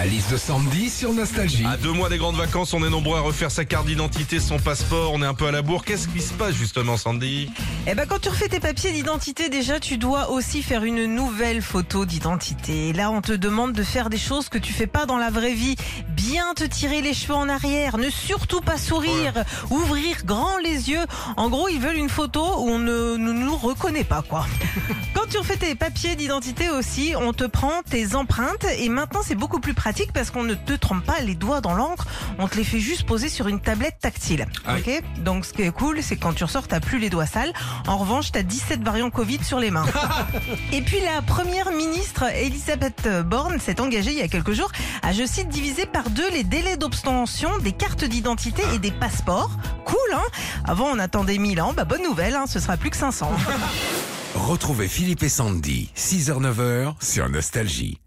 La liste de Sandy sur Nostalgie. À deux mois des grandes vacances, on est nombreux à refaire sa carte d'identité, son passeport, on est un peu à la bourre. Qu'est-ce qui se passe justement, Sandy? Eh ben, quand tu refais tes papiers d'identité, déjà, tu dois aussi faire une nouvelle photo d'identité. Là, on te demande de faire des choses que tu fais pas dans la vraie vie. Bien te tirer les cheveux en arrière, ne surtout pas sourire, ouvrir grand les yeux. En gros, ils veulent une photo où on ne, ne nous reconnaît pas, quoi. Quand tu refais tes papiers d'identité aussi, on te prend tes empreintes et maintenant c'est beaucoup plus pratique parce qu'on ne te trempe pas les doigts dans l'encre, on te les fait juste poser sur une tablette tactile. Ah. Ok? Donc ce qui est cool, c'est que quand tu ressors, t'as plus les doigts sales. En revanche, t'as 17 variants Covid sur les mains. et puis la première ministre Elisabeth Borne s'est engagée il y a quelques jours à, je cite, diviser par deux les délais d'obtention des cartes d'identité et des passeports. Cool, hein? Avant, on attendait 1000 ans. Bah bonne nouvelle, hein, ce sera plus que 500. Retrouvez Philippe et Sandy, 6h-9h sur Nostalgie.